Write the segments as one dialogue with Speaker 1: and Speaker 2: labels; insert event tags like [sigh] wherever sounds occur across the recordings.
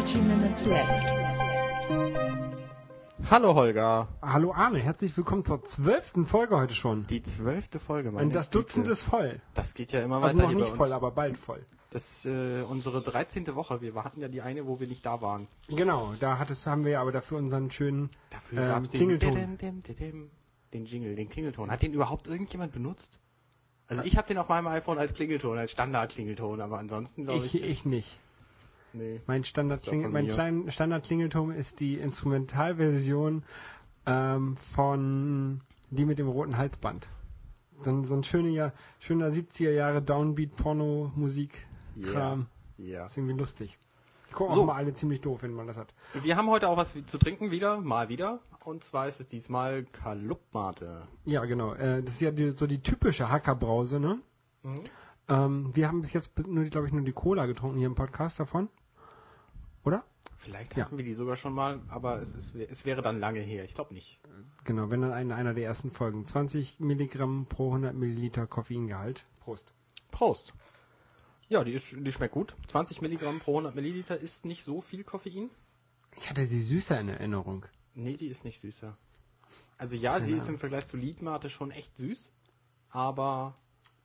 Speaker 1: Dirty Minutes Left.
Speaker 2: Hallo Holger.
Speaker 3: Hallo Arne, herzlich willkommen zur zwölften Folge heute schon.
Speaker 2: Die zwölfte Folge, meine
Speaker 3: Und das Dutzend ist voll.
Speaker 2: Das geht ja immer
Speaker 3: Also
Speaker 2: weiter
Speaker 3: noch
Speaker 2: hier bei
Speaker 3: nicht
Speaker 2: uns.
Speaker 3: voll, aber bald voll.
Speaker 2: Das ist äh, unsere 13. Woche. Wir hatten ja die eine, wo wir nicht da waren.
Speaker 3: Genau, da hattest, haben wir aber dafür unseren schönen
Speaker 2: Dafür
Speaker 3: Ähm,
Speaker 2: den
Speaker 3: Klingelton.
Speaker 2: Dim, dim, Den Jingle, den Klingelton. Hat den überhaupt irgendjemand benutzt? Also ich habe den auf meinem iPhone als Klingelton, als Standard-Klingelton, aber ansonsten glaube ich,
Speaker 3: ich, ich nicht.
Speaker 2: Nee.
Speaker 3: Mein Standard mein kleinen Standard Klingelton ist die Instrumentalversion ähm, von die mit dem roten Halsband. So, ein- so ein schöner, schöner 70er Jahre Downbeat Porno Musik Kram.
Speaker 2: Ja.
Speaker 3: Ist irgendwie lustig. Die gucken
Speaker 2: So.
Speaker 3: auch mal alle ziemlich doof, wenn man das hat.
Speaker 2: Wir haben heute auch was zu trinken wieder, mal wieder. Und zwar ist es diesmal Kalupmate.
Speaker 3: Ja, genau. Äh, das ist ja die, so die typische Hackerbrause, ne? Ähm, wir haben bis jetzt nur, glaube ich, nur die Cola getrunken hier im Podcast davon. Oder?
Speaker 2: Vielleicht
Speaker 3: Ja.
Speaker 2: hatten wir die sogar schon mal, aber es, ist, es wäre dann lange her. Ich glaube nicht.
Speaker 3: Genau, wenn dann in einer der ersten Folgen. 20 Milligramm pro 100 Milliliter Koffeingehalt. Prost.
Speaker 2: Prost. Ja, die, ist, die schmeckt gut. 20 Milligramm pro 100 Milliliter ist nicht so viel Koffein.
Speaker 3: Ich hatte sie süßer in Erinnerung.
Speaker 2: Nee, die ist nicht süßer. Also ja,
Speaker 3: Keine
Speaker 2: sie ist im Vergleich zu Liedmate schon echt süß, aber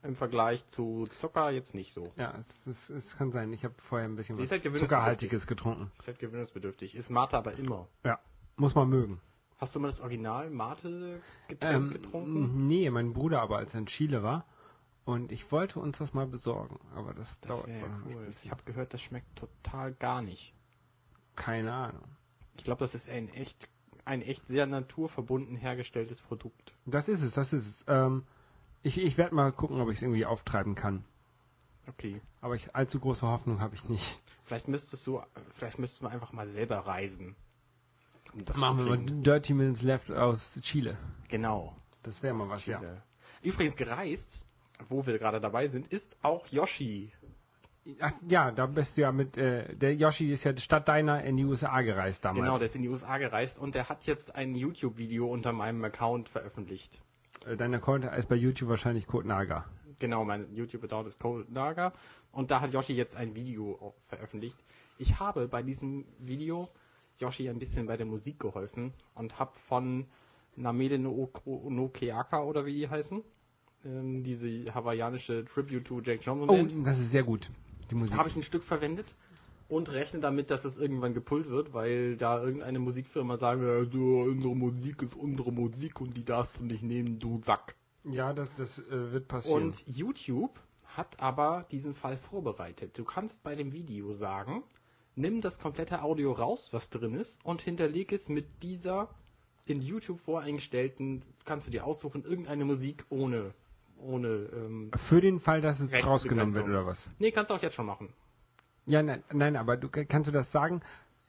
Speaker 2: im Vergleich zu Zucker jetzt nicht so.
Speaker 3: Ja, es, ist, es kann sein. Ich habe vorher ein bisschen was
Speaker 2: halt.
Speaker 3: Zuckerhaltiges getrunken.
Speaker 2: Ist halt gewöhnungsbedürftig. Ist Mate aber immer.
Speaker 3: Ja. Muss man mögen.
Speaker 2: Hast du mal das Original Mate
Speaker 3: Ähm,
Speaker 2: getrunken?
Speaker 3: nee, mein Bruder aber, als er in Chile war. Und ich wollte uns das mal besorgen. Aber das,
Speaker 2: Das
Speaker 3: dauert
Speaker 2: ja cool. Ich habe gehört, das schmeckt total gar nicht.
Speaker 3: Keine Ahnung.
Speaker 2: Ich glaube, das ist ein echt, ein echt sehr naturverbunden hergestelltes Produkt.
Speaker 3: Das ist es, das ist es. Ähm, ich ich werde mal gucken, ob ich es irgendwie auftreiben kann.
Speaker 2: Okay.
Speaker 3: Aber ich, allzu große Hoffnung habe ich nicht.
Speaker 2: Vielleicht müsstest du, vielleicht müssten wir einfach mal selber reisen. Um das
Speaker 3: Machen wir mal. Dirty Minutes Left aus Chile.
Speaker 2: Genau.
Speaker 3: Das wäre mal was, ja.
Speaker 2: Chile. Übrigens gereist, wo wir gerade dabei sind, ist auch Yoshi.
Speaker 3: Ach, ja, da bist du ja mit, äh, der Yoshi ist ja statt deiner in die USA gereist damals.
Speaker 2: Genau, der ist in die USA gereist und der hat jetzt ein YouTube-Video unter meinem Account veröffentlicht.
Speaker 3: Äh, Dein Account ist bei YouTube wahrscheinlich Code Naga.
Speaker 2: Genau, mein YouTube-Account ist Cold Naga und da hat Yoshi jetzt ein Video veröffentlicht. Ich habe bei diesem Video Yoshi ein bisschen bei der Musik geholfen und habe von Namede no, no Keaka oder wie die heißen, ähm, diese hawaiianische Tribute to Jack Johnson
Speaker 3: Oh,
Speaker 2: Band,
Speaker 3: das ist sehr gut, die Musik.
Speaker 2: habe ich ein Stück verwendet und rechne damit, dass es irgendwann gepult wird, weil da irgendeine Musikfirma sagen, ja, du, unsere Musik ist unsere Musik und die darfst du nicht nehmen, du Sack.
Speaker 3: ja, das, das äh, wird passieren.
Speaker 2: Und YouTube hat aber diesen Fall vorbereitet. Du kannst bei dem Video sagen, nimm das komplette Audio raus, was drin ist, und hinterleg es mit dieser in YouTube voreingestellten, kannst du dir aussuchen, irgendeine Musik ohne, ohne, ähm,
Speaker 3: Für den Fall, dass es rausgenommen wird oder was?
Speaker 2: nee, kannst du auch jetzt schon machen.
Speaker 3: Ja, nein, nein, aber du kannst du das sagen?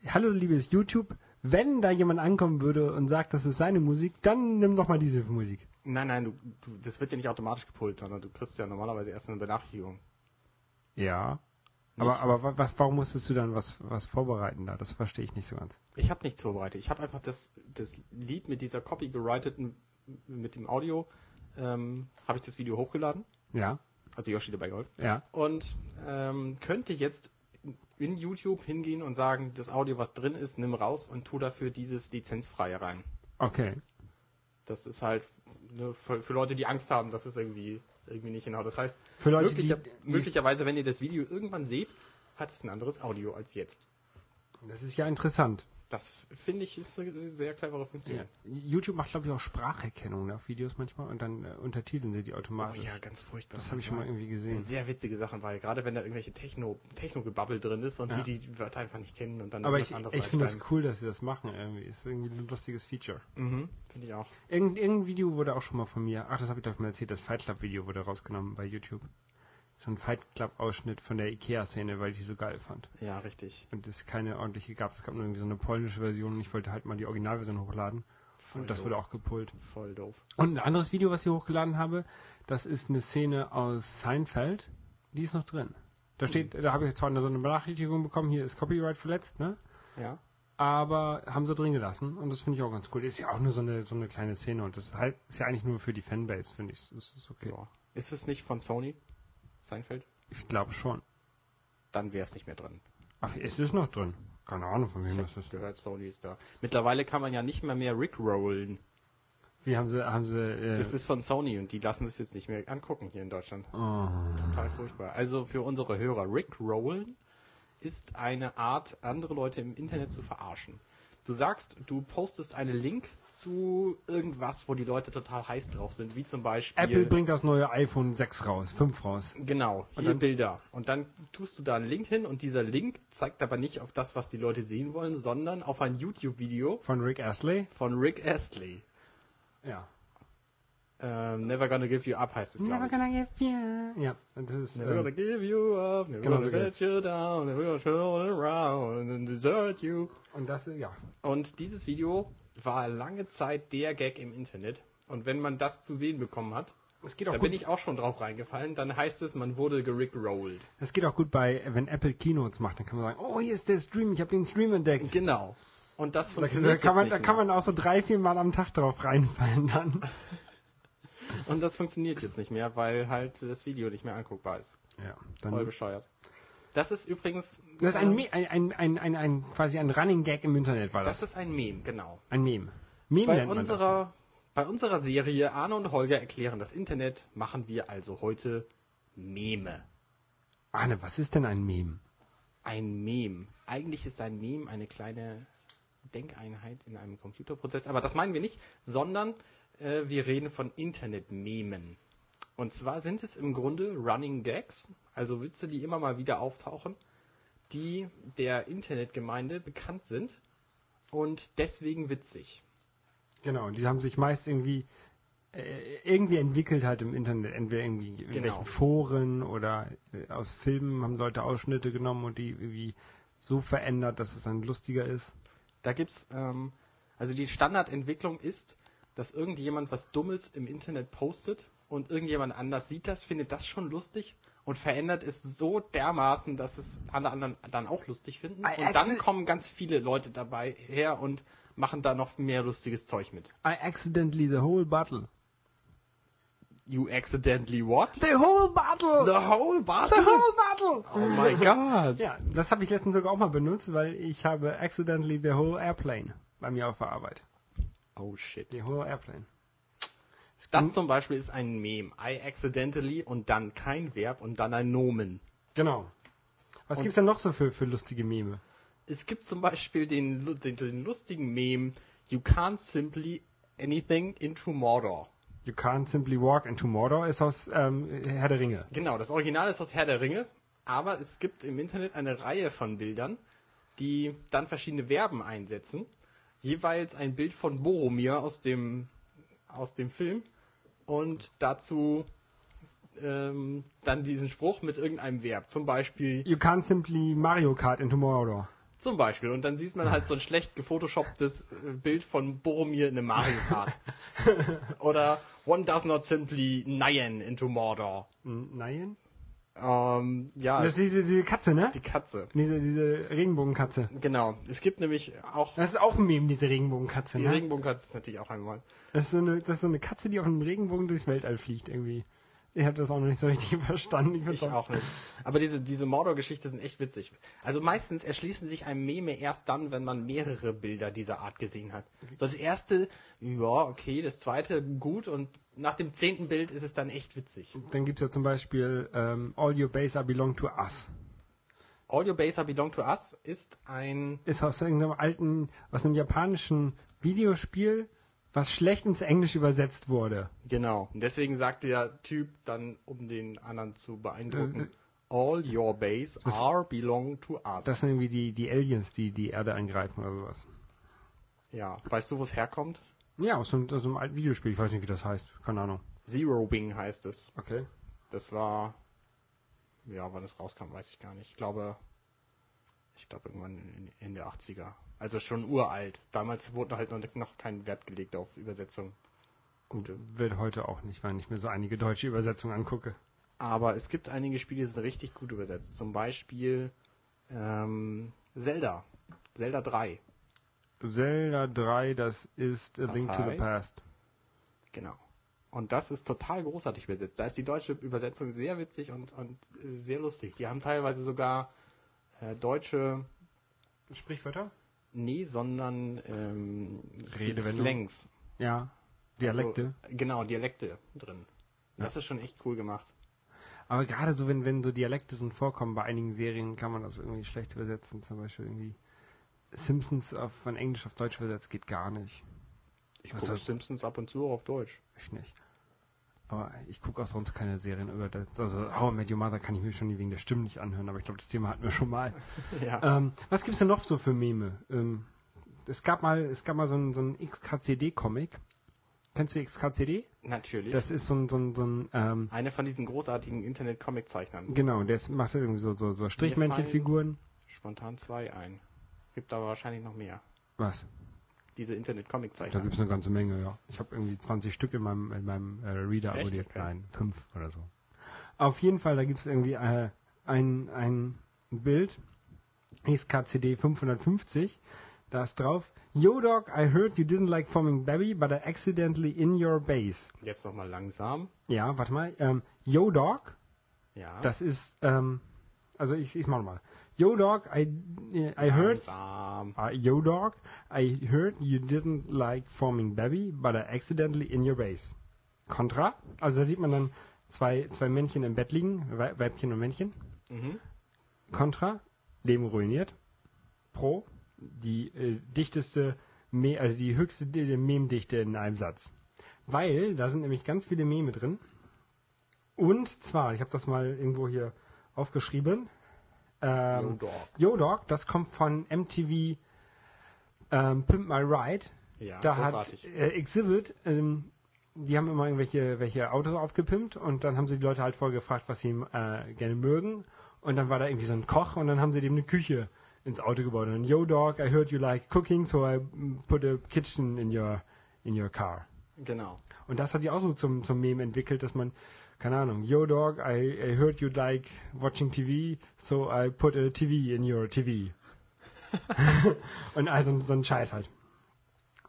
Speaker 3: Hallo, liebes YouTube, wenn da jemand ankommen würde und sagt, das ist seine Musik, dann nimm doch mal diese Musik.
Speaker 2: Nein, nein, du, du, das wird ja nicht automatisch gepult, sondern du kriegst ja normalerweise erst eine Benachrichtigung.
Speaker 3: Ja. Aber, aber wa- was, warum musstest du dann was, was vorbereiten da? Das verstehe ich nicht so ganz.
Speaker 2: Ich habe nichts vorbereitet. Ich habe einfach das, das Lied mit dieser Copy geriteten, mit dem Audio, ähm, habe ich das Video hochgeladen.
Speaker 3: Ja,
Speaker 2: Also Yoshi dabei geholfen.
Speaker 3: ja.
Speaker 2: Und ähm, könnte jetzt in YouTube hingehen und sagen, das Audio, was drin ist, nimm raus und tu dafür dieses lizenzfreie rein.
Speaker 3: Okay.
Speaker 2: Das ist halt ne, für, für Leute, die Angst haben, dass es irgendwie, irgendwie nicht genau. Das heißt,
Speaker 3: Für Leute,
Speaker 2: möglicher,
Speaker 3: die
Speaker 2: möglicherweise, wenn ihr das Video irgendwann seht, hat es ein anderes Audio als jetzt.
Speaker 3: Das ist ja interessant.
Speaker 2: Das finde ich ist eine sehr clevere Funktion.
Speaker 3: Ja. YouTube macht, glaube ich, auch Spracherkennung auf Videos manchmal und dann äh, untertiteln sie die
Speaker 2: Oh
Speaker 3: automatisch.
Speaker 2: ja, ganz furchtbar.
Speaker 3: das habe ich schon mal irgendwie
Speaker 2: Das sind
Speaker 3: gesehen.
Speaker 2: sehr witzige Sachen, weil gerade wenn da irgendwelche Techno, Techno-Gebabbel drin ist und
Speaker 3: Ja.
Speaker 2: die die Wörter einfach nicht kennen und dann
Speaker 3: Aber
Speaker 2: irgendwas
Speaker 3: ich,
Speaker 2: anderes
Speaker 3: ich finde das cool, dass sie das machen irgendwie. Ist irgendwie ein lustiges Feature.
Speaker 2: Mhm, finde ich auch.
Speaker 3: Irgend, irgendein Video wurde auch schon mal von mir, ach, das habe ich doch mal erzählt, das Fight Club Video wurde rausgenommen bei YouTube. So ein Fight Club Ausschnitt von der Ikea-Szene, weil ich die so geil fand.
Speaker 2: Ja, richtig.
Speaker 3: Und es keine ordentliche gab. Es gab nur irgendwie so eine polnische Version und ich wollte halt mal die Originalversion hochladen.
Speaker 2: Voll
Speaker 3: und das
Speaker 2: doof.
Speaker 3: wurde auch gepult.
Speaker 2: Voll doof.
Speaker 3: Und ein anderes Video, was ich hochgeladen habe, das ist eine Szene aus Seinfeld. Die ist noch drin. Da steht, da habe ich zwar eine, so eine Benachrichtigung bekommen, hier ist Copyright verletzt, ne?
Speaker 2: Ja.
Speaker 3: Aber haben sie drin gelassen und das finde ich auch ganz cool. Ist ja auch nur so eine, so eine kleine Szene und das halt, ist ja eigentlich nur für die Fanbase, finde ich. Das ist okay.
Speaker 2: ja. Ist es nicht von Sony? Seinfeld?
Speaker 3: Ich glaube schon.
Speaker 2: Dann wäre es nicht mehr drin.
Speaker 3: Ach, es ist noch drin. Keine Ahnung, von wem das ist.
Speaker 2: Gehört Sony ist da. Mittlerweile kann man ja nicht mehr mehr Rickrollen.
Speaker 3: Wie haben sie, haben sie, äh,
Speaker 2: Das ist von Sony und die lassen es jetzt nicht mehr angucken hier in Deutschland.
Speaker 3: oh.
Speaker 2: Total furchtbar. Also für unsere Hörer, Rickrollen ist eine Art, andere Leute im Internet zu verarschen. Du sagst, du postest einen Link zu irgendwas, wo die Leute total heiß drauf sind, wie zum Beispiel.
Speaker 3: Apple bringt das neue iPhone 6 raus, 5 raus.
Speaker 2: Genau,
Speaker 3: Und
Speaker 2: hier
Speaker 3: dann-
Speaker 2: Bilder. Und dann tust du da einen Link hin und dieser Link zeigt aber nicht auf das, was die Leute sehen wollen, sondern auf ein YouTube-Video
Speaker 3: Von Rick Astley.
Speaker 2: von Rick Astley.
Speaker 3: Ja.
Speaker 2: Ähm, Never Gonna Give You Up heißt es, glaube ich.
Speaker 3: give you. Ja, das ist,
Speaker 2: Never gonna
Speaker 3: ähm,
Speaker 2: give you up, never
Speaker 3: Genau
Speaker 2: gonna
Speaker 3: so
Speaker 2: let you down, never gonna turn around and desert you.
Speaker 3: und das, ist- ja.
Speaker 2: Und dieses Video war lange Zeit der Gag im Internet. Und wenn man das zu sehen bekommen hat,
Speaker 3: Es geht auch
Speaker 2: da
Speaker 3: gut.
Speaker 2: bin ich auch schon drauf reingefallen, dann heißt es, man wurde gerickrollt.
Speaker 3: Es geht auch gut bei, wenn Apple Keynotes macht, dann kann man sagen, oh, hier ist der Stream, ich habe den Stream entdeckt.
Speaker 2: Genau. Und das
Speaker 3: Da,
Speaker 2: funktioniert
Speaker 3: kann man, da kann man auch so drei, vier Mal am Tag drauf reinfallen dann. [laughs]
Speaker 2: Und das funktioniert jetzt nicht mehr, weil halt das Video nicht mehr anguckbar ist.
Speaker 3: Ja,
Speaker 2: Voll
Speaker 3: dann,
Speaker 2: bescheuert. Das ist übrigens.
Speaker 3: das ist ein,
Speaker 2: ähm,
Speaker 3: Me ein, ein, ein, ein, ein, quasi ein Running Gag im Internet war das.
Speaker 2: das ist ein Meme, genau.
Speaker 3: ein Meme. Meme
Speaker 2: Bei unserer, bei unserer Serie Arne und Holger erklären das Internet machen wir also heute Meme.
Speaker 3: Arne, was ist denn ein Meme?
Speaker 2: Ein Meme. Eigentlich ist ein Meme eine kleine Denkeinheit in einem Computerprozess, aber das meinen wir nicht, sondern äh, wir reden von Internet-Memen. Und zwar sind es im Grunde Running Gags, also Witze, die immer mal wieder auftauchen, die der Internetgemeinde bekannt sind und deswegen witzig.
Speaker 3: Genau, die haben sich meist irgendwie äh, irgendwie entwickelt halt im Internet, entweder irgendwie in
Speaker 2: Genau.
Speaker 3: irgendwelchen Foren oder äh, aus Filmen haben Leute Ausschnitte genommen und die irgendwie so verändert, dass es dann lustiger ist.
Speaker 2: Da gibt's, ähm, also die Standardentwicklung ist, dass irgendjemand was Dummes im Internet postet und irgendjemand anders sieht das, findet das schon lustig und verändert es so dermaßen, dass es alle anderen dann auch lustig finden.
Speaker 3: I
Speaker 2: Und dann kommen ganz viele Leute dabei her und machen da noch mehr lustiges Zeug mit.
Speaker 3: I accidentally the whole bottle.
Speaker 2: You accidentally what?
Speaker 3: The whole bottle!
Speaker 2: The whole
Speaker 3: The
Speaker 2: bottle?
Speaker 3: whole bottle!
Speaker 2: Oh my god.
Speaker 3: Ja, das habe ich letztens sogar auch mal benutzt, weil ich habe accidentally the whole airplane bei mir auf der Arbeit.
Speaker 2: Oh shit.
Speaker 3: The whole airplane.
Speaker 2: Das zum Beispiel ist ein Meme. I accidentally und dann kein Verb und dann ein Nomen.
Speaker 3: Genau. Was
Speaker 2: Und-
Speaker 3: gibt's denn noch so für, für lustige Meme?
Speaker 2: Es gibt zum Beispiel den, den, den lustigen Meme, You can't simply anything into Mordor.
Speaker 3: You can't simply walk into Mordor ist aus ähm, Herr der Ringe.
Speaker 2: Genau, das Original ist aus Herr der Ringe, aber es gibt im Internet eine Reihe von Bildern, die dann verschiedene Verben einsetzen. Jeweils ein Bild von Boromir aus dem, aus dem Film und dazu ähm, dann diesen Spruch mit irgendeinem Verb. Zum Beispiel
Speaker 3: You can't simply Mario Kart into Mordor.
Speaker 2: Zum Beispiel. Und dann sieht man halt so ein schlecht gefotoshopptes äh, Bild von Boromir in einem Mario Kart. [laughs] Oder One does not simply Nyan into Mordor.
Speaker 3: Hm, Nein?
Speaker 2: Ähm, ja,
Speaker 3: Das ist diese, diese Katze, ne?
Speaker 2: die Katze.
Speaker 3: Diese, diese Regenbogenkatze.
Speaker 2: Genau. Es gibt nämlich auch.
Speaker 3: Das ist auch ein Meme, diese Regenbogenkatze,
Speaker 2: Die
Speaker 3: ne?
Speaker 2: Regenbogenkatze ist natürlich auch einmal.
Speaker 3: Das ist, so eine, das ist so eine Katze, die auf einem Regenbogen durchs Weltall fliegt, irgendwie. Ich habe das auch noch nicht so richtig [laughs] verstanden. Ich
Speaker 2: Ich auch nicht. Aber diese, diese Mordor-Geschichte sind echt witzig. Also meistens erschließen sich einem Meme erst dann, wenn man mehrere Bilder dieser Art gesehen hat. Das erste, ja, okay, das zweite, gut und nach dem zehnten Bild ist es dann echt witzig.
Speaker 3: Dann gibt's ja zum Beispiel ähm, All Your Base Are Belong to Us.
Speaker 2: All Your Base Are Belong to Us ist ein,
Speaker 3: Ist aus irgendeinem alten, aus einem japanischen Videospiel, was schlecht ins Englisch übersetzt wurde.
Speaker 2: genau. Und deswegen sagt der Typ dann, um den anderen zu
Speaker 3: Äh,
Speaker 2: beeindrucken, All Your Base Are Belong to Us.
Speaker 3: Das sind irgendwie die, die Aliens, die die Erde angreifen oder sowas.
Speaker 2: ja, weißt du, wo es herkommt?
Speaker 3: Ja, aus einem, aus einem alten Videospiel. Ich weiß nicht, wie das heißt. Keine Ahnung.
Speaker 2: Zero Wing heißt es.
Speaker 3: Okay.
Speaker 2: Das war, ja, wann es rauskam, weiß ich gar nicht. Ich glaube, ich glaube irgendwann in- Ende 80er. Also schon uralt. Damals wurde halt noch, noch kein Wert gelegt auf Übersetzung. Gute.
Speaker 3: Wird heute auch nicht, wenn ich mir so einige deutsche Übersetzungen angucke.
Speaker 2: Aber es gibt einige Spiele, die sind richtig gut übersetzt. Zum Beispiel ähm, Zelda. Zelda 3.
Speaker 3: Zelda 3, das ist A Link to the
Speaker 2: heißt?
Speaker 3: Past.
Speaker 2: Genau. Und das ist total großartig übersetzt. Da ist die deutsche Übersetzung sehr witzig und, und sehr lustig. Die haben teilweise sogar äh, deutsche
Speaker 3: Sprichwörter?
Speaker 2: Nee, sondern ähm,
Speaker 3: Redewendung.
Speaker 2: Slangs.
Speaker 3: Ja. Dialekte.
Speaker 2: Also, genau, Dialekte drin. Das ist schon echt cool gemacht.
Speaker 3: Aber gerade so, wenn, wenn so Dialekte so vorkommen bei einigen Serien, kann man das irgendwie schlecht übersetzen. Zum Beispiel irgendwie Simpsons auf, von Englisch auf Deutsch übersetzt geht gar nicht.
Speaker 2: Ich gucke Simpsons ab und zu auch auf Deutsch.
Speaker 3: Ich nicht. Aber ich gucke auch sonst keine Serien über das. Also How I Met Your Mother kann ich mir schon wegen der Stimmen nicht anhören, aber ich glaube, das Thema hatten wir schon mal. [laughs]
Speaker 2: ja.
Speaker 3: Ähm, was gibt's denn noch so für Meme? Ähm, es gab mal, es gab mal so ein, so XKCD-Comic. Kennst du XKCD?
Speaker 2: Natürlich.
Speaker 3: Das ist so ein, so ein, so ein ähm,
Speaker 2: Eine von diesen großartigen Internet-Comic-Zeichnern.
Speaker 3: genau, der macht irgendwie so, so, so Strichmännchenfiguren.
Speaker 2: Spontan zwei ein. Gibt aber wahrscheinlich noch mehr.
Speaker 3: Was?
Speaker 2: Diese
Speaker 3: Da
Speaker 2: Internet-Comic-Zeichner.
Speaker 3: gibt's eine ganze Menge, ja. Ich habe irgendwie 20 Stück in meinem, in meinem äh, Reader
Speaker 2: Echt?
Speaker 3: abonniert.
Speaker 2: Okay.
Speaker 3: Nein, fünf oder so. Auf jeden Fall, da gibt's irgendwie äh, ein, ein Bild, XKCD 550, da ist drauf, Yo dog, I heard you didn't like forming baby, but I accidentally in your base.
Speaker 2: Jetzt nochmal langsam.
Speaker 3: Ja, warte mal. Ähm, Yo dog,
Speaker 2: Ja.
Speaker 3: das ist, ähm, also ich, ich mach mal. Yo dog, I, I heard
Speaker 2: Langsam.
Speaker 3: Uh, yo, dog, I heard you didn't like forming baby, but I accidentally in your base. Contra, also da sieht man dann zwei, zwei Männchen im Bett liegen, Wei- Weibchen und Männchen.
Speaker 2: Mhm.
Speaker 3: Contra, Leben ruiniert. Pro, die äh, dichteste, Me also die höchste Di- Memdichte in einem Satz. Weil da sind nämlich ganz viele Meme drin. Und zwar, ich habe das mal irgendwo hier aufgeschrieben. Ähm,
Speaker 2: Yo, Dog.
Speaker 3: Yo Dog, das kommt von MTV ähm, Pimp My Ride.
Speaker 2: Ja,
Speaker 3: Da
Speaker 2: großartig.
Speaker 3: hat äh, Exhibit, ähm, die haben immer irgendwelche welche Autos aufgepimpt und dann haben sie die Leute halt vorher gefragt, was sie äh, gerne mögen. Und dann war da irgendwie so ein Koch und dann haben sie dem eine Küche ins Auto gebaut. Und Yo Dog, I heard you like cooking, so I put a kitchen in your in your car.
Speaker 2: Genau.
Speaker 3: Und das hat sich auch so zum, zum Meme entwickelt, dass man, keine Ahnung, Yo Dog, I, I heard you like watching TV, so I put a TV in your TV. [laughs] und also so ein Scheiß halt.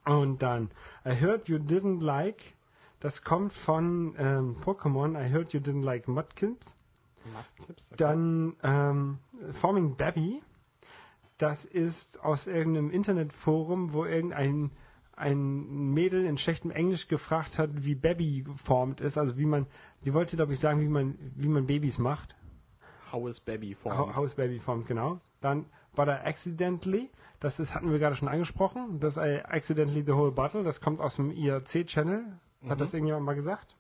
Speaker 3: Und dann, I heard you didn't like, das kommt von ähm, Pokémon, I heard you didn't like Mudkins.
Speaker 2: Machtclips, okay.
Speaker 3: Dann ähm, Forming Baby, das ist aus irgendeinem Internetforum, wo irgendein ein Mädel in schlechtem Englisch gefragt hat, wie Baby geformt ist, also wie man, sie wollte glaube ich sagen, wie man wie man Babys macht,
Speaker 2: How is Baby
Speaker 3: How,
Speaker 2: formed?
Speaker 3: how is Baby formed, genau. Dann But I Accidentally, das ist, hatten wir gerade schon angesprochen, das I Accidentally the Whole Bottle, das kommt aus dem IRC-Channel, hat
Speaker 2: Mhm.
Speaker 3: das irgendjemand mal gesagt.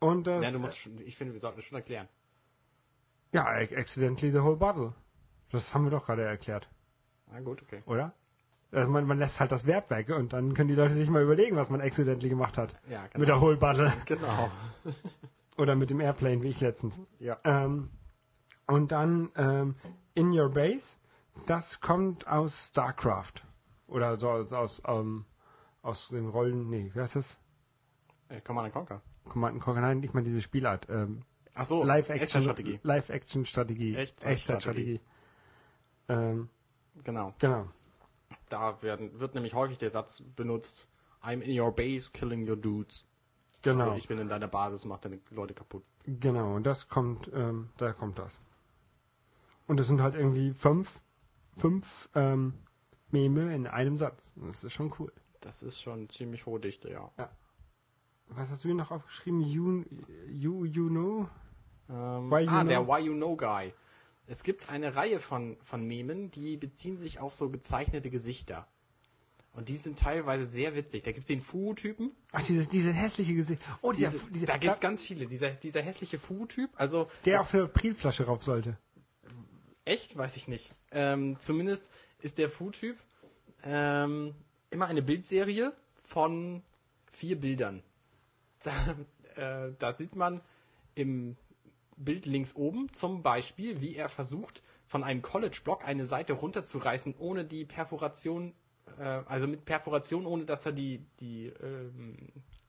Speaker 3: Und das,
Speaker 2: Ja, du musst schon, ich finde, wir sollten es schon erklären.
Speaker 3: ja, Accidentally the Whole Bottle. Das haben wir doch gerade erklärt.
Speaker 2: Na gut, okay.
Speaker 3: oder? Also man, man lässt halt das Verb weg und dann können die Leute sich mal überlegen, was man accidentally gemacht hat.
Speaker 2: Ja, genau.
Speaker 3: Mit der Whole Bottle. [laughs]
Speaker 2: Genau. [laughs]
Speaker 3: Oder mit dem Airplane, wie ich letztens.
Speaker 2: Ja.
Speaker 3: Ähm, und dann ähm, In Your Base, das kommt aus StarCraft. Oder so aus, aus, ähm, aus den Rollen, nee, wie heißt das?
Speaker 2: Äh, Command and Conquer.
Speaker 3: Command and Conquer, nein, nicht mal diese Spielart. Ähm,
Speaker 2: Ach so,
Speaker 3: Live-Action
Speaker 2: Echtzeitstrategie.
Speaker 3: Live-Action-Strategie.
Speaker 2: Echtzeitstrategie.
Speaker 3: Echtzeitstrategie. Ähm,
Speaker 2: Genau.
Speaker 3: genau.
Speaker 2: Da werden, wird nämlich häufig der Satz benutzt, I'm in your base killing your dudes.
Speaker 3: Genau.
Speaker 2: Also ich bin in deiner Basis, mach deine Leute kaputt.
Speaker 3: Genau, und das kommt, ähm, da kommt das. Und es sind halt irgendwie fünf, fünf ähm, Meme in einem Satz. Das ist schon cool.
Speaker 2: Das ist schon ziemlich hohe Dichte, ja.
Speaker 3: Was hast du hier noch aufgeschrieben? You, you, you know?
Speaker 2: Ähm,
Speaker 3: Why you
Speaker 2: ah,
Speaker 3: know?
Speaker 2: der Why You Know Guy. Es gibt eine Reihe von, von Memen, die beziehen sich auf so gezeichnete Gesichter. Und die sind teilweise sehr witzig. Da gibt es den Fu-Typen.
Speaker 3: Ach, dieses, dieses hässliche Gesicht. Oh, dieser,
Speaker 2: Diese,
Speaker 3: dieser,
Speaker 2: da gibt es ganz viele. Dieser, dieser hässliche Fu-Typ. Also,
Speaker 3: der auf eine Prilflasche rauf sollte.
Speaker 2: Echt? Weiß ich nicht. Ähm, zumindest ist der Fu-Typ ähm, immer eine Bildserie von vier Bildern. [laughs] Da, äh, da sieht man im Bild links oben zum Beispiel, wie er versucht, von einem College-Block eine Seite runterzureißen, ohne die Perforation, äh, also mit Perforation, ohne dass er die, die ähm,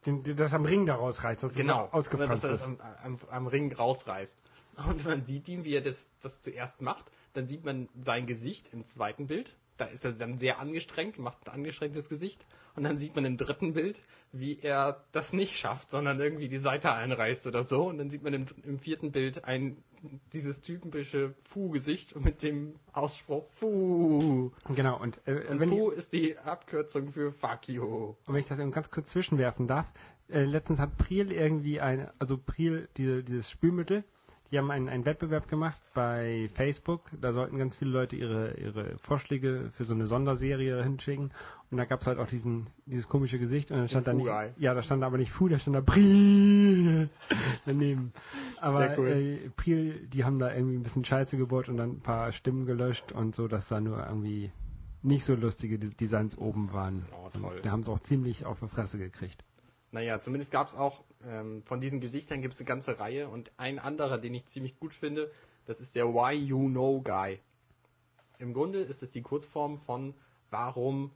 Speaker 3: Den, den, das am Ring daraus reißt, dass
Speaker 2: genau,
Speaker 3: es so ausgefranst
Speaker 2: dass er das am, am, am Ring rausreißt. Und man sieht ihn, wie er das, das zuerst macht. dann sieht man sein Gesicht im zweiten Bild. Da ist er dann sehr angestrengt, macht ein angestrengtes Gesicht. Und dann sieht man im dritten Bild, wie er das nicht schafft, sondern irgendwie die Seite einreißt oder so. Und dann sieht man im, im vierten Bild ein, dieses typische Fu-Gesicht mit dem Ausspruch Fu.
Speaker 3: Genau, und, äh,
Speaker 2: Und Fu ist die Abkürzung für Fuck you.
Speaker 3: und wenn ich das eben ganz kurz zwischenwerfen darf, äh, letztens hat Priel irgendwie ein, also Priel, diese, dieses Spülmittel, die haben einen, einen Wettbewerb gemacht bei Facebook. Da sollten ganz viele Leute ihre, ihre Vorschläge für so eine Sonderserie hinschicken. Und da gab es halt auch diesen, dieses komische Gesicht. Und dann stand da nicht, ja, da stand aber nicht Fu, da stand da Priel [laughs] daneben. Aber
Speaker 2: cool.
Speaker 3: äh, Priel, die haben da irgendwie ein bisschen Scheiße gebaut und dann ein paar Stimmen gelöscht und so, dass da nur irgendwie nicht so lustige Des- Designs oben waren.
Speaker 2: Oh,
Speaker 3: da haben sie auch ziemlich auf die Fresse gekriegt.
Speaker 2: Naja, zumindest gab es auch ähm, von diesen Gesichtern gibt es eine ganze Reihe und ein anderer, den ich ziemlich gut finde, das ist der Why You Know Guy. Im Grunde ist es die Kurzform von Warum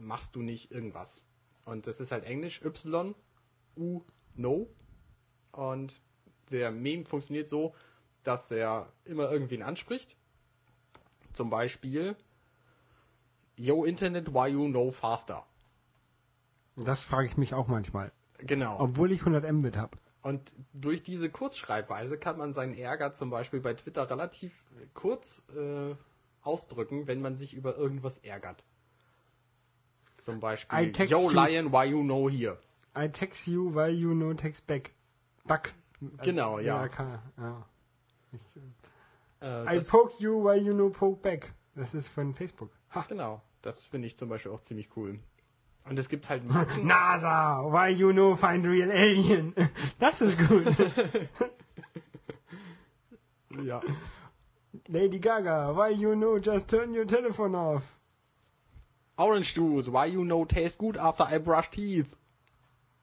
Speaker 2: machst du nicht irgendwas? Und das ist halt Englisch Y U No und der Meme funktioniert so, dass er immer irgendwen anspricht. Zum Beispiel Yo Internet, why you know faster?
Speaker 3: Das frage ich mich auch manchmal.
Speaker 2: Genau.
Speaker 3: Obwohl ich 100 Mbit habe.
Speaker 2: Und durch diese Kurzschreibweise kann man seinen Ärger zum Beispiel bei Twitter relativ kurz äh, ausdrücken, wenn man sich über irgendwas ärgert. Zum
Speaker 3: I
Speaker 2: Beispiel,
Speaker 3: text
Speaker 2: Yo
Speaker 3: you-
Speaker 2: Lion, why you know here?
Speaker 3: I text you while you know text back. Back.
Speaker 2: Genau, ja.
Speaker 3: kann, ja. Ich,
Speaker 2: Äh,
Speaker 3: I poke you while you know poke back. Das ist von Facebook. Ha.
Speaker 2: genau, das finde ich zum Beispiel auch ziemlich cool. Und es gibt halt [laughs] Massen,
Speaker 3: NASA, why you know find real alien. [laughs] Das ist gut. [laughs]
Speaker 2: ja,
Speaker 3: Lady Gaga, why you know just turn your telephone off.
Speaker 2: Orange Juice, why you know taste good after I brush teeth?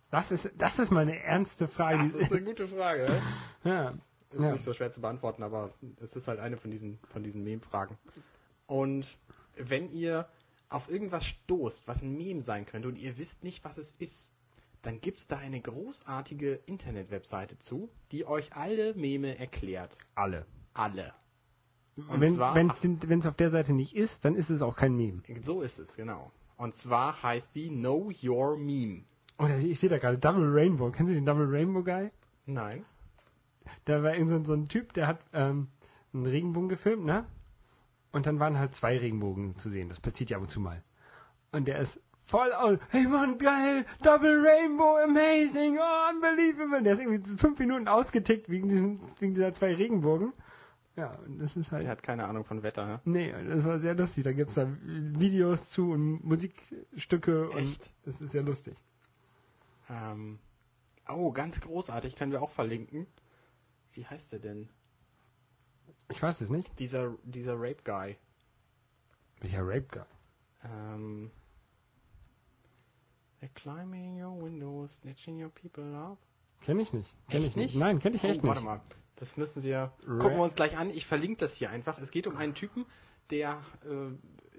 Speaker 3: Das ist, das ist meine ernste Frage.
Speaker 2: Das ist eine gute Frage.
Speaker 3: ja.
Speaker 2: Ist
Speaker 3: Ja.
Speaker 2: nicht so schwer zu beantworten, aber es ist halt eine von diesen, von diesen Meme-Fragen. Und wenn ihr auf irgendwas stoßt, was ein Meme sein könnte und ihr wisst nicht, was es ist, dann gibt es da eine großartige Internet-Webseite zu, die euch alle Meme erklärt.
Speaker 3: Alle.
Speaker 2: Alle. Und
Speaker 3: Wenn es auf der Seite nicht ist, dann ist es auch kein Meme.
Speaker 2: So ist es, genau. Und zwar heißt die Know Your Meme.
Speaker 3: Oh, ich sehe da gerade Double Rainbow. Kennen Sie den Double Rainbow Guy?
Speaker 2: Nein.
Speaker 3: Da war irgend so, ein- so ein Typ, der hat ähm, einen Regenbogen gefilmt, ne? Und dann waren halt zwei Regenbogen zu sehen. Das passiert ja ab und zu mal. Und der ist voll aus. Hey Mann, geil! Double Rainbow, amazing! Oh, unbelievable! Der ist irgendwie fünf Minuten ausgetickt wegen, diesem, wegen dieser zwei Regenbogen. Ja, und das ist halt.
Speaker 2: Er hat keine Ahnung von Wetter. Ne?
Speaker 3: Nee, das war sehr lustig. Da gibt's da Videos zu und Musikstücke und
Speaker 2: Echt?
Speaker 3: es ist sehr lustig.
Speaker 2: Ähm, oh, ganz großartig, können wir auch verlinken. Wie heißt der denn?
Speaker 3: Ich weiß es nicht.
Speaker 2: Dieser, dieser Rape Guy.
Speaker 3: Welcher Rape Guy?
Speaker 2: Ähm, they're climbing your windows, snatching your people up.
Speaker 3: Kenn ich nicht. Kenn
Speaker 2: Echt
Speaker 3: ich nicht? Nein, kenn ich echt
Speaker 2: oh, warte
Speaker 3: nicht.
Speaker 2: mal. Das müssen wir. Gucken wir uns gleich an. Ich verlinke das hier einfach. Es geht um einen Typen, der äh,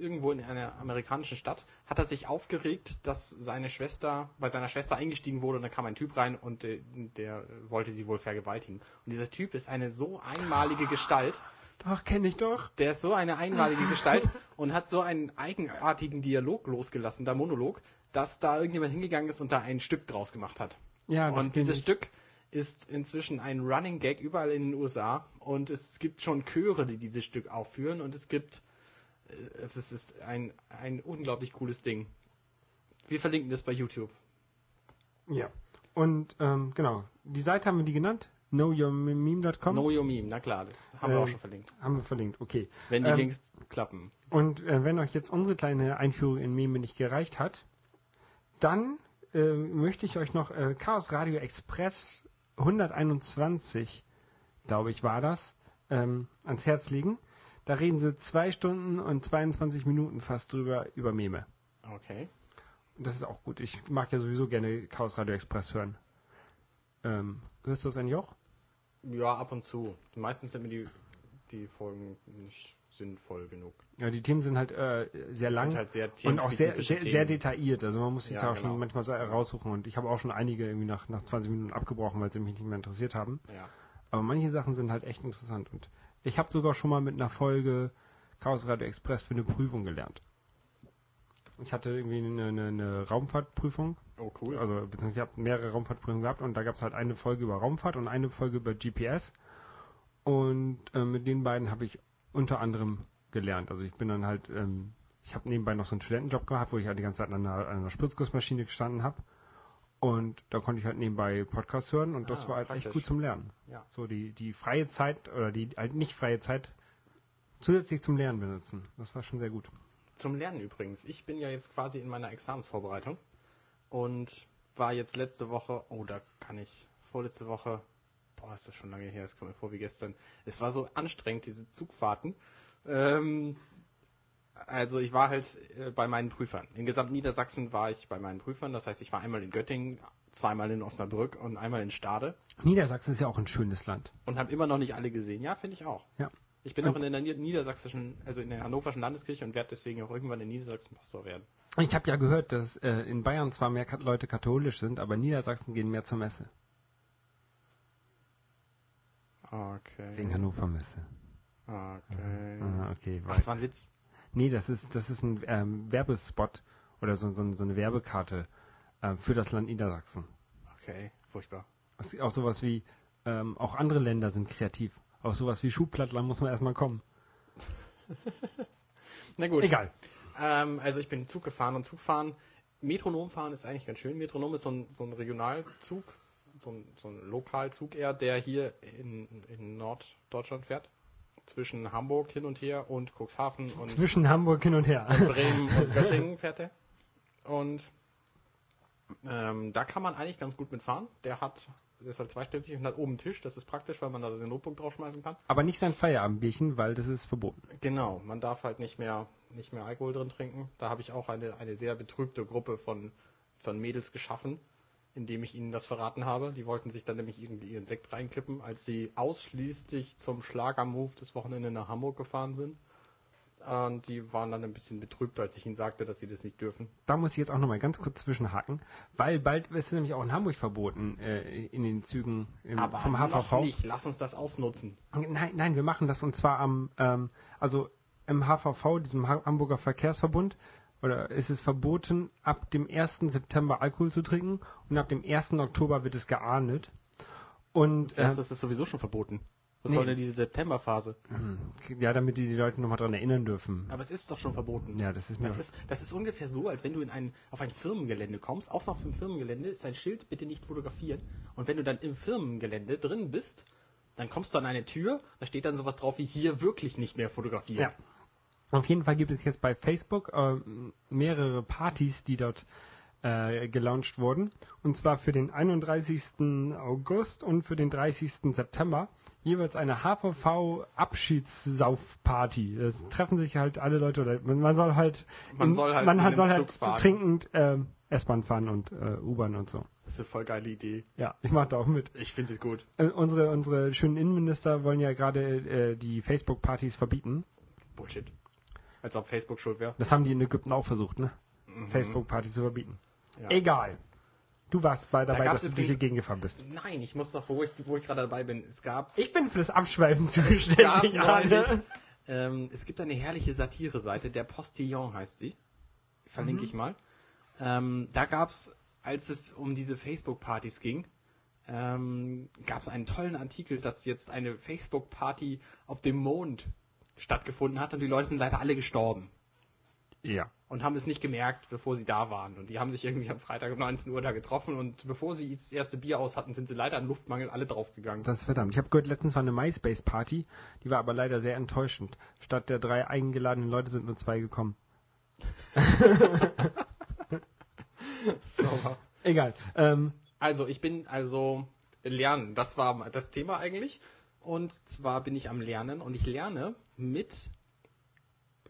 Speaker 2: irgendwo in einer amerikanischen Stadt hat er sich aufgeregt, dass seine Schwester bei seiner Schwester eingestiegen wurde und dann kam ein Typ rein und der äh, wollte sie wohl vergewaltigen. Und dieser Typ ist eine so einmalige Gestalt.
Speaker 3: Doch, kenn ich doch.
Speaker 2: Der ist so eine einmalige Gestalt und hat so einen eigenartigen Dialog losgelassen, da Monolog, dass da irgendjemand hingegangen ist und da ein Stück draus gemacht hat.
Speaker 3: Ja, das
Speaker 2: und dieses
Speaker 3: ich.
Speaker 2: Stück ist inzwischen ein Running Gag überall in den USA und es gibt schon Chöre, die dieses Stück aufführen und es gibt es ist, ist ein, ein unglaublich cooles Ding. Wir verlinken das bei YouTube.
Speaker 3: Ja. Und ähm, genau, die Seite haben wir die genannt. knowyourmeme.com.
Speaker 2: Know Your Meme, na klar, das haben wir
Speaker 3: Ähm,
Speaker 2: auch schon verlinkt.
Speaker 3: Haben wir verlinkt, okay.
Speaker 2: Wenn die
Speaker 3: ähm,
Speaker 2: Links klappen.
Speaker 3: Und äh, wenn euch jetzt unsere kleine Einführung in Meme nicht gereicht hat, dann äh, möchte ich euch noch äh, Chaos Radio Express 121, glaube ich, war das, ähm, ans Herz legen. Da reden sie zwei Stunden und 22 Minuten fast drüber über Meme.
Speaker 2: Okay.
Speaker 3: Und das ist auch gut. Ich mag ja sowieso gerne Chaos Radio Express hören. Ähm, hörst du das eigentlich auch?
Speaker 2: Ja, ab und zu. Meistens sind mir die, die Folgen nicht sinnvoll genug.
Speaker 3: Ja, die Themen sind halt äh, sehr
Speaker 2: Das
Speaker 3: lang
Speaker 2: sind halt sehr
Speaker 3: und auch sehr, sehr, sehr detailliert. Also man muss sich
Speaker 2: Ja,
Speaker 3: da auch schon
Speaker 2: genau.
Speaker 3: manchmal so raussuchen. Und ich habe auch schon einige irgendwie nach, nach 20 Minuten abgebrochen, weil sie mich nicht mehr interessiert haben.
Speaker 2: Ja.
Speaker 3: Aber manche Sachen sind halt echt interessant. Und Ich habe sogar schon mal mit einer Folge Chaos Radio Express für eine Prüfung gelernt. Ich hatte irgendwie eine, eine, eine Raumfahrtprüfung.
Speaker 2: Oh, cool.
Speaker 3: Also, beziehungsweise ich habe mehrere Raumfahrtprüfungen gehabt und da gab es halt eine Folge über Raumfahrt und eine Folge über GPS. Und äh, mit den beiden habe ich unter anderem gelernt. Also ich bin dann halt, ähm, ich habe nebenbei noch so einen Studentenjob gehabt, wo ich halt die ganze Zeit an einer, an einer Spritzgussmaschine gestanden habe. Und da konnte ich halt nebenbei Podcasts hören und das
Speaker 2: Ah,
Speaker 3: war halt
Speaker 2: praktisch.
Speaker 3: echt gut zum Lernen.
Speaker 2: Ja.
Speaker 3: So die, die freie Zeit oder die halt nicht freie Zeit zusätzlich zum Lernen benutzen. Das war schon sehr gut.
Speaker 2: Zum Lernen übrigens. Ich bin ja jetzt quasi in meiner Examensvorbereitung und war jetzt letzte Woche, oh, da kann ich, vorletzte Woche, boah, ist das schon lange her, es kommt mir vor wie gestern. Es war so anstrengend, diese Zugfahrten. Ähm, also ich war halt äh, bei meinen Prüfern. In gesamt Niedersachsen war ich bei meinen Prüfern. Das heißt, ich war einmal in Göttingen, zweimal in Osnabrück und einmal in Stade
Speaker 3: Niedersachsen ist ja auch ein schönes Land.
Speaker 2: und habe immer noch nicht alle gesehen. Ja, finde ich auch.
Speaker 3: Ja.
Speaker 2: Ich bin auch in der Nieder- niedersächsischen, also in der hannoverschen Landeskirche und werde deswegen auch irgendwann in Niedersachsen Pastor werden.
Speaker 3: Ich habe ja gehört, dass äh, in Bayern zwar mehr Leute katholisch sind, aber in Niedersachsen gehen mehr zur Messe.
Speaker 2: Okay.
Speaker 3: Wegen Hannover Messe.
Speaker 2: Okay.
Speaker 3: Ah, okay.
Speaker 2: Das war ein Witz.
Speaker 3: Nee, das ist, das ist ein ähm, Werbespot oder so, so, so eine Werbekarte äh, für das Land Niedersachsen.
Speaker 2: Okay, furchtbar.
Speaker 3: Auch sowas wie, ähm, auch andere Länder sind kreativ. Auch sowas wie Schuhplattler muss man erstmal kommen. [laughs]
Speaker 2: Na gut.
Speaker 3: Egal.
Speaker 2: Ähm, also ich bin Zug gefahren und Zugfahren. Metronom fahren ist eigentlich ganz schön. Metronom ist so ein, so ein Regionalzug, so ein, so ein Lokalzug eher, der hier in, in Norddeutschland fährt. Zwischen Hamburg hin und her und Cuxhaven und
Speaker 3: Zwischen Hamburg hin und her.
Speaker 2: Bremen [laughs] und Göttingen fährt er. Und ähm, da kann man eigentlich ganz gut mitfahren. Der hat, ist halt zweistöckig und hat oben einen Tisch. Das ist praktisch, weil man da den Notebook draufschmeißen kann.
Speaker 3: Aber nicht sein Feierabendbierchen, weil das ist verboten.
Speaker 2: Genau, man darf halt nicht mehr, nicht mehr Alkohol drin trinken. Da habe ich auch eine, eine sehr betrübte Gruppe von, von Mädels geschaffen, indem ich ihnen das verraten habe. Die wollten sich dann nämlich irgendwie ihren Sekt reinkippen, als sie ausschließlich zum Schlagermove des Wochenende nach Hamburg gefahren sind. Und die waren dann ein bisschen betrübt, als ich ihnen sagte, dass sie das nicht dürfen.
Speaker 3: Da muss ich jetzt auch nochmal ganz kurz zwischenhaken, weil bald ist es nämlich auch in Hamburg verboten, äh, in den Zügen im,
Speaker 2: Aber
Speaker 3: vom HVV.
Speaker 2: noch nicht. Lass uns das ausnutzen.
Speaker 3: Nein, nein, wir machen das und zwar am, ähm, also im HVV, diesem Ha- Hamburger Verkehrsverbund, oder ist es verboten, ab dem 1. September Alkohol zu trinken und ab dem 1. Oktober wird es geahndet. Und
Speaker 2: Das,
Speaker 3: äh,
Speaker 2: das ist sowieso schon verboten. Was
Speaker 3: nee.
Speaker 2: soll denn diese Septemberphase?
Speaker 3: ja, damit die die Leute nochmal dran erinnern dürfen.
Speaker 2: Aber es ist doch schon verboten.
Speaker 3: Ja, das ist mir.
Speaker 2: Das ist, das ist ungefähr so, als wenn du in ein, auf ein Firmengelände kommst. Außer auf dem Firmengelände ist ein Schild, bitte nicht fotografieren. Und wenn du dann im Firmengelände drin bist, dann kommst du an eine Tür, da steht dann sowas drauf wie hier wirklich nicht mehr fotografieren.
Speaker 3: Ja. Auf jeden Fall gibt es jetzt bei Facebook ähm, mehrere Partys, die dort äh, gelauncht wurden. Und zwar für den 31. August und für den 30. September. Jeweils eine HVV-Abschiedssaufparty. Es treffen sich halt alle Leute oder man, soll halt
Speaker 2: Man soll halt
Speaker 3: man hat, soll halt
Speaker 2: fahren.
Speaker 3: trinkend ähm, S-Bahn fahren und äh, U-Bahn und so.
Speaker 2: Das ist eine voll geile Idee.
Speaker 3: Ja, ich mache da auch mit.
Speaker 2: Ich finde es gut.
Speaker 3: Äh, unsere, unsere schönen Innenminister wollen ja gerade äh, die Facebook-Partys verbieten.
Speaker 2: Bullshit. Als ob Facebook schuld wäre.
Speaker 3: Das haben die in Ägypten auch versucht, ne?
Speaker 2: Mhm.
Speaker 3: Facebook-Party zu verbieten.
Speaker 2: Ja.
Speaker 3: Egal. Du warst bei dabei,
Speaker 2: gab's
Speaker 3: dass du die Gegend gefahren bist.
Speaker 2: Nein, ich muss noch, wo ich, wo ich gerade dabei bin. Es gab
Speaker 3: Ich bin für das Abschweifen zuständig, Arne.
Speaker 2: ähm, es gibt eine herrliche Satire-Seite, der Postillon heißt sie. Verlinke
Speaker 3: Mhm.
Speaker 2: ich mal. Ähm, da gab es, als es um diese Facebook-Partys ging, ähm, gab es einen tollen Artikel, dass jetzt eine Facebook-Party auf dem Mond stattgefunden hat und die Leute sind leider alle gestorben
Speaker 3: Ja.
Speaker 2: und haben es nicht gemerkt, bevor sie da waren. Und die haben sich irgendwie am Freitag um 19 Uhr da getroffen und bevor sie das erste Bier aus hatten, sind sie leider an Luftmangel alle draufgegangen.
Speaker 3: Das ist verdammt. Ich habe gehört, letztens war eine MySpace-Party, die war aber leider sehr enttäuschend. Statt der drei eingeladenen Leute sind nur zwei gekommen. [laughs]
Speaker 2: Sauber.
Speaker 3: Egal. Ähm,
Speaker 2: Also ich bin also lernen, das war das Thema eigentlich. Und zwar bin ich am Lernen und ich lerne mit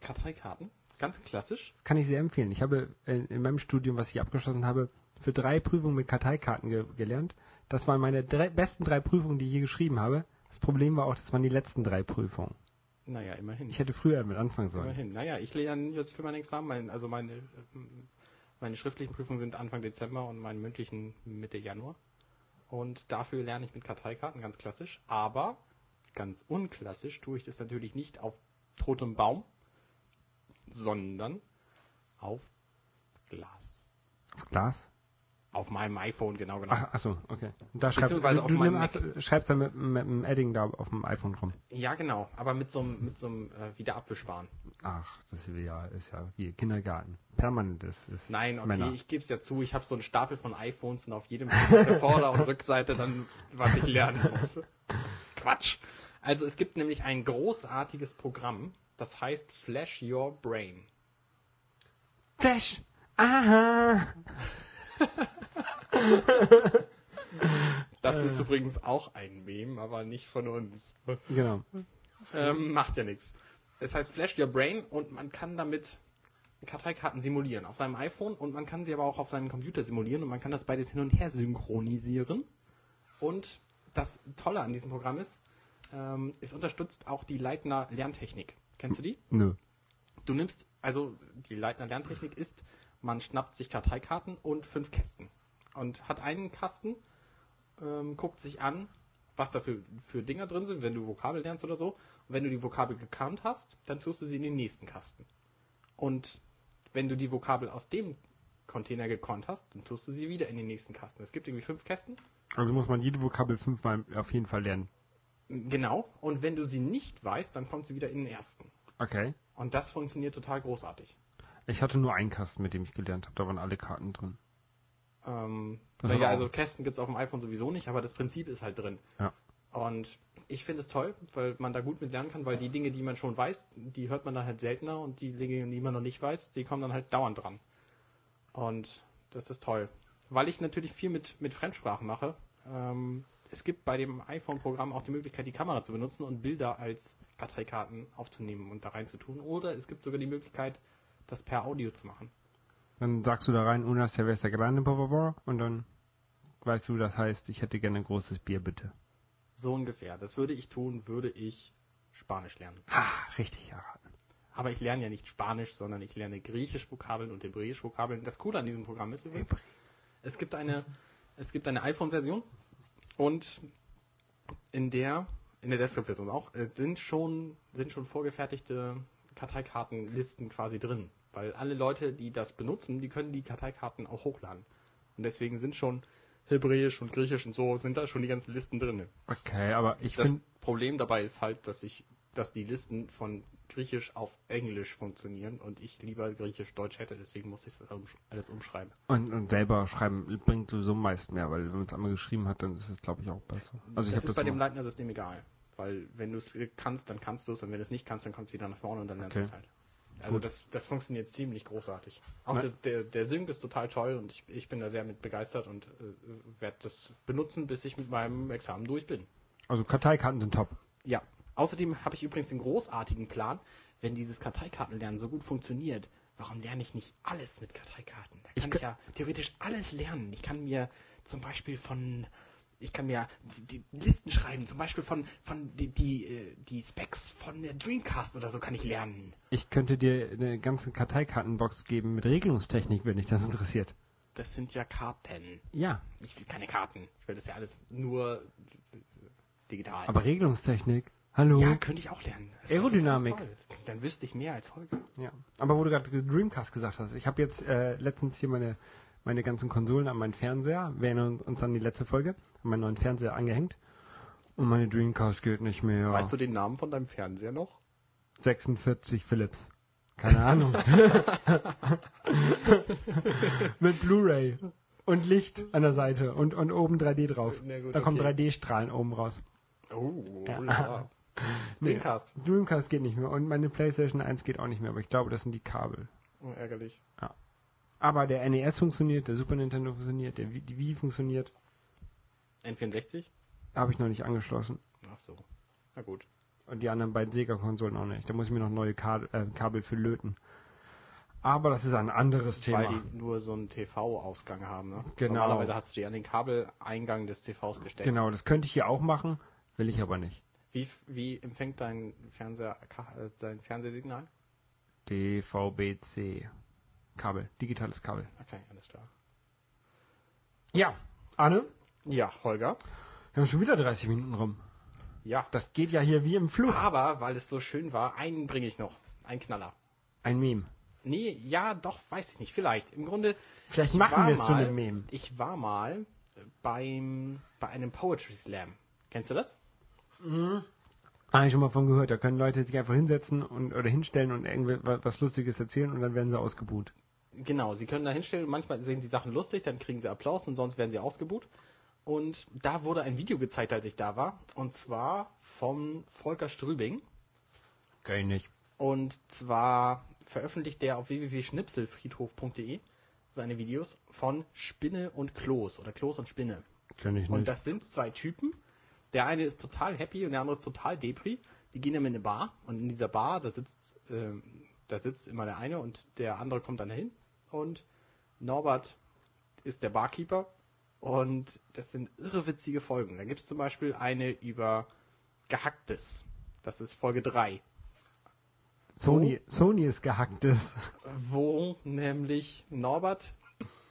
Speaker 2: Karteikarten, ganz klassisch.
Speaker 3: das kann ich sehr empfehlen. Ich habe in meinem Studium, was ich abgeschlossen habe, für drei Prüfungen mit Karteikarten ge gelernt. Das waren meine drei, besten drei Prüfungen, die ich je geschrieben habe. Das Problem war auch, das waren die letzten drei Prüfungen.
Speaker 2: Naja, immerhin.
Speaker 3: Ich hätte früher damit anfangen sollen.
Speaker 2: immerhin. Naja, ich lerne jetzt für mein Examen, also meine, meine schriftlichen Prüfungen sind Anfang Dezember und meine mündlichen Mitte Januar. Und dafür lerne ich mit Karteikarten, ganz klassisch. Aber ganz unklassisch tue ich das natürlich nicht auf totem Baum, sondern auf Glas.
Speaker 3: Auf Glas?
Speaker 2: Auf meinem iPhone, genau genommen.
Speaker 3: Ach, ach so, okay. Da schreibst,
Speaker 2: Beziehungsweise
Speaker 3: du,
Speaker 2: auf
Speaker 3: du
Speaker 2: meinem
Speaker 3: nimm, hast, schreibst dann mit, mit einem Edding da auf dem iPhone rum.
Speaker 2: Ja, genau, aber mit so einem, mit so einem äh, Wiederabwischbaren.
Speaker 3: Ach, das ist ja, ist ja wie Kindergarten. Permanent ist, ist
Speaker 2: Nein, okay,
Speaker 3: Männer.
Speaker 2: ich gebe es ja zu, ich habe so einen Stapel von iPhones und auf jedem der [laughs] Vorder- und Rückseite dann, was ich lernen muss. Quatsch. Also es gibt nämlich ein großartiges Programm, das heißt Flash Your Brain.
Speaker 3: Flash! Aha!
Speaker 2: Das ist übrigens auch ein Meme, aber nicht von uns.
Speaker 3: Genau.
Speaker 2: Ähm, macht ja nichts. Es heißt Flash Your Brain und man kann damit Karteikarten simulieren auf seinem iPhone und man kann sie aber auch auf seinem Computer simulieren und man kann das beides hin und her synchronisieren. Und das Tolle an diesem Programm ist, ähm, es unterstützt auch die Leitner Lerntechnik. Kennst du die?
Speaker 3: Nö.
Speaker 2: Du nimmst, also die Leitner Lerntechnik ist, man schnappt sich Karteikarten und fünf Kästen und hat einen Kasten, ähm, guckt sich an, was da für, für Dinger drin sind, wenn du Vokabel lernst oder so. Und wenn du die Vokabel gekannt hast, dann tust du sie in den nächsten Kasten. Und wenn du die Vokabel aus dem Container gekonnt hast, dann tust du sie wieder in den nächsten Kasten. Es gibt irgendwie fünf Kästen.
Speaker 3: Also muss man jede Vokabel fünfmal auf jeden Fall lernen.
Speaker 2: Genau. Und wenn du sie nicht weißt, dann kommt sie wieder in den ersten.
Speaker 3: Okay.
Speaker 2: Und das funktioniert total großartig.
Speaker 3: Ich hatte nur einen Kasten, mit dem ich gelernt habe. Da waren alle Karten drin.
Speaker 2: Ähm, naja, also Kästen gibt's auf dem iPhone sowieso nicht, aber das Prinzip ist halt drin.
Speaker 3: Ja.
Speaker 2: Und ich finde es toll, weil man da gut mit lernen kann, weil die Dinge, die man schon weiß, die hört man dann halt seltener und die Dinge, die man noch nicht weiß, die kommen dann halt dauernd dran. Und das ist toll. Weil ich natürlich viel mit, mit Fremdsprachen mache, ähm, es gibt bei dem iPhone-Programm auch die Möglichkeit, die Kamera zu benutzen und Bilder als Karteikarten aufzunehmen und da reinzutun. Oder es gibt sogar die Möglichkeit, das per Audio zu machen.
Speaker 3: Dann sagst du da rein, una cerveza grande, blah, blah, blah, und dann weißt du, das heißt, ich hätte gerne ein großes Bier, bitte.
Speaker 2: So ungefähr. Das würde ich tun, würde ich Spanisch lernen.
Speaker 3: Ha, richtig erraten.
Speaker 2: Aber ich lerne ja nicht Spanisch, sondern ich lerne Griechisch-Vokabeln und Hebräisch-Vokabeln. Das Coole an diesem Programm ist übrigens, es gibt eine, es gibt eine iPhone-Version und in der, in der Desktop-Version auch, äh, sind schon, sind schon vorgefertigte Karteikartenlisten quasi drin. Weil alle Leute, die das benutzen, die können die Karteikarten auch hochladen. Und deswegen sind schon Hebräisch und Griechisch und so, sind da schon die ganzen Listen drin.
Speaker 3: Okay, aber ich
Speaker 2: Das Problem dabei ist halt, dass ich, dass die Listen von Griechisch auf Englisch funktionieren und ich lieber Griechisch-Deutsch hätte, deswegen muss ich das alles umschreiben.
Speaker 3: und, und selber schreiben bringt sowieso meist mehr, weil wenn man es einmal geschrieben hat, dann ist es, glaube ich, auch besser. Also ich
Speaker 2: das ist bei
Speaker 3: das
Speaker 2: dem
Speaker 3: immer-
Speaker 2: Leitner-System egal. Weil wenn du es kannst, dann kannst du es und wenn du es nicht kannst, dann kommst du wieder nach vorne und dann lernst du
Speaker 3: Okay.
Speaker 2: es halt. Also
Speaker 3: Gut.
Speaker 2: das, das funktioniert ziemlich großartig. Auch das, der, der Sync ist total toll und ich, ich bin da sehr mit begeistert und äh, werde das benutzen, bis ich mit meinem Examen durch bin.
Speaker 3: Also Karteikarten sind top.
Speaker 2: Ja. Außerdem habe ich übrigens den großartigen Plan, wenn dieses Karteikartenlernen so gut funktioniert, warum lerne ich nicht alles mit Karteikarten? Da
Speaker 3: Ich
Speaker 2: kann
Speaker 3: kö-
Speaker 2: ich, ja theoretisch alles lernen. Ich kann mir zum Beispiel von, ich kann mir die, Listen schreiben, zum Beispiel von, von die, die, äh, die Specs von der Dreamcast oder so kann ich lernen.
Speaker 3: Ich könnte dir eine ganze Karteikartenbox geben mit Regelungstechnik, wenn dich das interessiert.
Speaker 2: Das sind ja Karten.
Speaker 3: Ja,
Speaker 2: Ich will keine Karten. Ich will das ja alles nur digital.
Speaker 3: aber Regelungstechnik, hallo?
Speaker 2: ja, könnte ich auch lernen. Das
Speaker 3: Aerodynamik.
Speaker 2: Dann wüsste ich mehr als Holger.
Speaker 3: Ja. Aber wo du gerade Dreamcast gesagt hast, ich habe jetzt äh, letztens hier meine, meine ganzen Konsolen an meinen Fernseher, wir erinnern uns an die letzte Folge, an meinen neuen Fernseher angehängt. Und meine Dreamcast geht nicht mehr.
Speaker 2: Weißt du den Namen von deinem Fernseher noch?
Speaker 3: 46 Philips. Keine Ahnung. [laughs] Mit Blu-ray und Licht an der Seite und, und oben 3D drauf.
Speaker 2: Gut,
Speaker 3: da kommen
Speaker 2: okay.
Speaker 3: 3D-Strahlen oben raus.
Speaker 2: Oh,
Speaker 3: Ja.
Speaker 2: Ja.
Speaker 3: Nee.
Speaker 2: Dreamcast.
Speaker 3: Dreamcast geht nicht mehr und meine PlayStation 1 geht auch nicht mehr, aber ich glaube, das sind die Kabel.
Speaker 2: Oh, ärgerlich.
Speaker 3: Aber der NES funktioniert, der Super Nintendo funktioniert, der Wii, die Wii funktioniert.
Speaker 2: N64?
Speaker 3: Habe ich noch nicht angeschlossen.
Speaker 2: Ach so. Na gut.
Speaker 3: Und die anderen beiden Sega-Konsolen auch nicht. Da muss ich mir noch neue Kabel, äh, Kabel für löten. Aber das ist ein anderes Thema.
Speaker 2: Weil die nur so einen TV-Ausgang haben, ne?
Speaker 3: Genau.
Speaker 2: Normalerweise hast du die an den Kabeleingang des TVs gesteckt.
Speaker 3: Genau, das könnte ich hier auch machen, will ich aber nicht.
Speaker 2: Wie, wie empfängt dein Fernseher Ka- äh, Fernsehsignal?
Speaker 3: DVB-C. Kabel, digitales Kabel.
Speaker 2: Okay, alles klar.
Speaker 3: Ja, Anne,
Speaker 2: Ja, Holger.
Speaker 3: wir haben schon wieder 30 Minuten rum.
Speaker 2: Ja.
Speaker 3: Das geht ja hier wie im Fluch.
Speaker 2: Aber, weil es so schön war, einen bringe ich noch. Ein Knaller.
Speaker 3: Ein Meme.
Speaker 2: Nee, ja, doch, weiß ich nicht. Vielleicht. Im Grunde.
Speaker 3: Vielleicht
Speaker 2: ich
Speaker 3: machen wir es zu einem Meme.
Speaker 2: Ich war mal beim, bei einem Poetry Slam. Kennst du das?
Speaker 3: Habe ich schon mal von gehört. Da können Leute sich einfach hinsetzen und oder hinstellen und irgendwie wa- was Lustiges erzählen und dann werden sie ausgebuht.
Speaker 2: Genau, sie können da hinstellen. Manchmal sehen die Sachen lustig, dann kriegen sie Applaus und sonst werden sie ausgebuht. Und da wurde ein Video gezeigt, als ich da war. Und zwar vom Volker Strübing.
Speaker 3: Kann ich nicht.
Speaker 2: Und zwar veröffentlicht der auf www.schnipselfriedhof.de seine Videos von Spinne und Kloß oder Kloß und Spinne.
Speaker 3: Kann ich
Speaker 2: Und
Speaker 3: nicht.
Speaker 2: das sind zwei Typen. Der eine ist total happy und der andere ist total depri. Die gehen dann in eine Bar und in dieser Bar, da sitzt, ähm, da sitzt immer der eine und der andere kommt dann dahin. Und Norbert ist der Barkeeper und das sind irre witzige Folgen. Da gibt es zum Beispiel eine über Gehacktes. Das ist Folge 3.
Speaker 3: Sony, Sony ist gehacktes.
Speaker 2: wo nämlich Norbert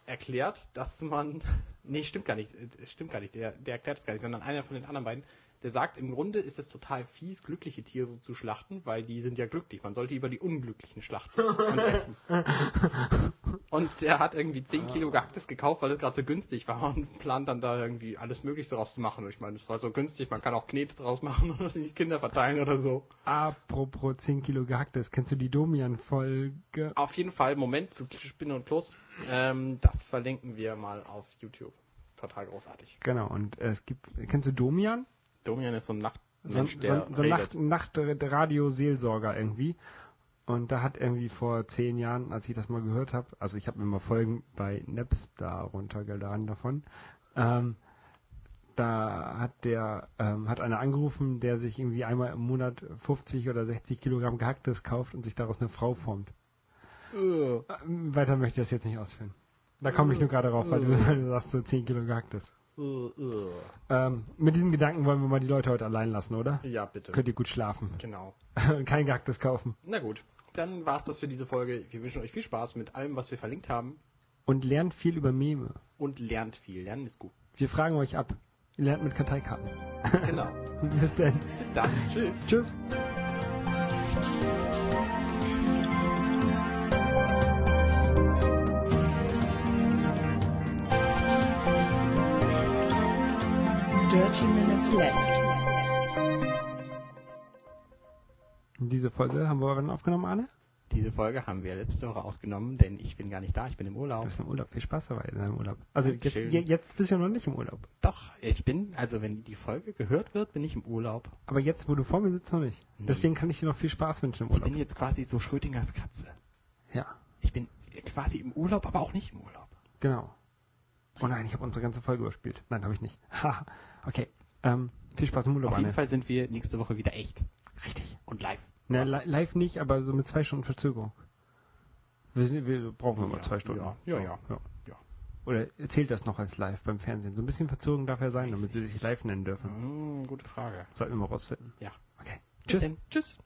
Speaker 2: erklärt, dass man. Nee, stimmt gar nicht. äh, Stimmt gar nicht. Der, der erklärt es gar nicht, sondern einer von den anderen beiden, der sagt, im Grunde ist es total fies, glückliche Tiere so zu schlachten, weil die sind ja glücklich. Man sollte über die Unglücklichen schlachten und essen. [laughs] Und der hat irgendwie 10 Kilo Gehacktes gekauft, weil es gerade so günstig war und plant dann da irgendwie alles Mögliche draus zu machen. Ich meine, es war so günstig, man kann auch Knete draus machen [laughs] oder die Kinder verteilen oder so.
Speaker 3: Apropos 10 Kilo gehacktes. Kennst du die Domian-Folge?
Speaker 2: Auf jeden Fall, Moment zu Spinne und Plus. Ähm, das verlinken wir mal auf YouTube. Total großartig.
Speaker 3: Genau, und es gibt, kennst du Domian?
Speaker 2: Domian ist so ein
Speaker 3: So,
Speaker 2: Nachtmensch,
Speaker 3: so, so
Speaker 2: redet.
Speaker 3: Nacht, Nacht-Radio-Seelsorger irgendwie. Und da hat irgendwie vor zehn Jahren, als ich das mal gehört habe, also ich habe mir mal Folgen bei Napstar runtergeladen davon, ähm, da hat der, ähm, hat einer angerufen, der sich irgendwie einmal im Monat 50 oder 60 Kilogramm Gehacktes kauft und sich daraus eine Frau formt. Ähm, Weiter möchte ich das jetzt nicht ausführen. Da komme ich nur gerade drauf, weil du, weil du sagst, so 10 Kilo Gehacktes.
Speaker 2: Ugh, ugh.
Speaker 3: Ähm, mit diesem Gedanken wollen wir mal die Leute heute allein lassen, oder?
Speaker 2: Ja, bitte.
Speaker 3: Könnt ihr gut schlafen.
Speaker 2: Genau. [laughs]
Speaker 3: Kein Gehacktes kaufen.
Speaker 2: Na gut, dann war's das für diese Folge. Wir wünschen euch viel Spaß mit allem, was wir verlinkt haben
Speaker 3: Und lernt viel über Meme.
Speaker 2: und lernt viel. Lernen ist gut.
Speaker 3: Wir fragen euch ab. Ihr lernt mit Karteikarten.
Speaker 2: Genau. [laughs]
Speaker 3: Bis dann.
Speaker 2: Bis dann. Tschüss.
Speaker 3: Tschüss.
Speaker 1: Dirty Minutes Left.
Speaker 3: Diese Folge haben wir wann aufgenommen, Arne?
Speaker 2: Diese Folge haben wir letzte Woche aufgenommen, denn ich bin gar nicht da. Ich bin im
Speaker 3: Du
Speaker 2: Urlaub.
Speaker 3: bist im Urlaub. Viel Spaß dabei in deinem Urlaub. Also jetzt, jetzt bist du ja noch nicht im Urlaub.
Speaker 2: Doch, ich bin, also wenn die Folge gehört wird, bin ich im Urlaub.
Speaker 3: Aber jetzt, wo du vor mir sitzt, noch nicht.
Speaker 2: Nee.
Speaker 3: Deswegen kann ich dir noch viel Spaß wünschen im
Speaker 2: Ich
Speaker 3: Urlaub.
Speaker 2: bin jetzt quasi so Schrödingers Katze.
Speaker 3: Ja,
Speaker 2: Ich bin quasi im Urlaub, aber auch nicht im Urlaub.
Speaker 3: genau. Oh nein, ich habe unsere ganze Folge überspielt. Nein, habe ich nicht. [laughs] Okay. Ähm, viel Spaß im Urlaub,
Speaker 2: Auf jeden. Fall sind wir nächste Woche wieder echt
Speaker 3: Richtig.
Speaker 2: und live.
Speaker 3: Ne, li live nicht, aber so mit zwei Stunden Verzögerung. Wir, wir brauchen immer
Speaker 2: Ja,
Speaker 3: zwei Stunden.
Speaker 2: ja, ja, ja. Ja.
Speaker 3: Oder zählt das noch als live beim Fernsehen? So ein bisschen Verzögerung darf ja sein, damit sie sich live nennen dürfen.
Speaker 2: Hm, gute Frage.
Speaker 3: Sollten wir mal rausfinden.
Speaker 2: Ja.
Speaker 3: Okay.
Speaker 2: Bis
Speaker 3: Tschüss.
Speaker 2: denn. Tschüss.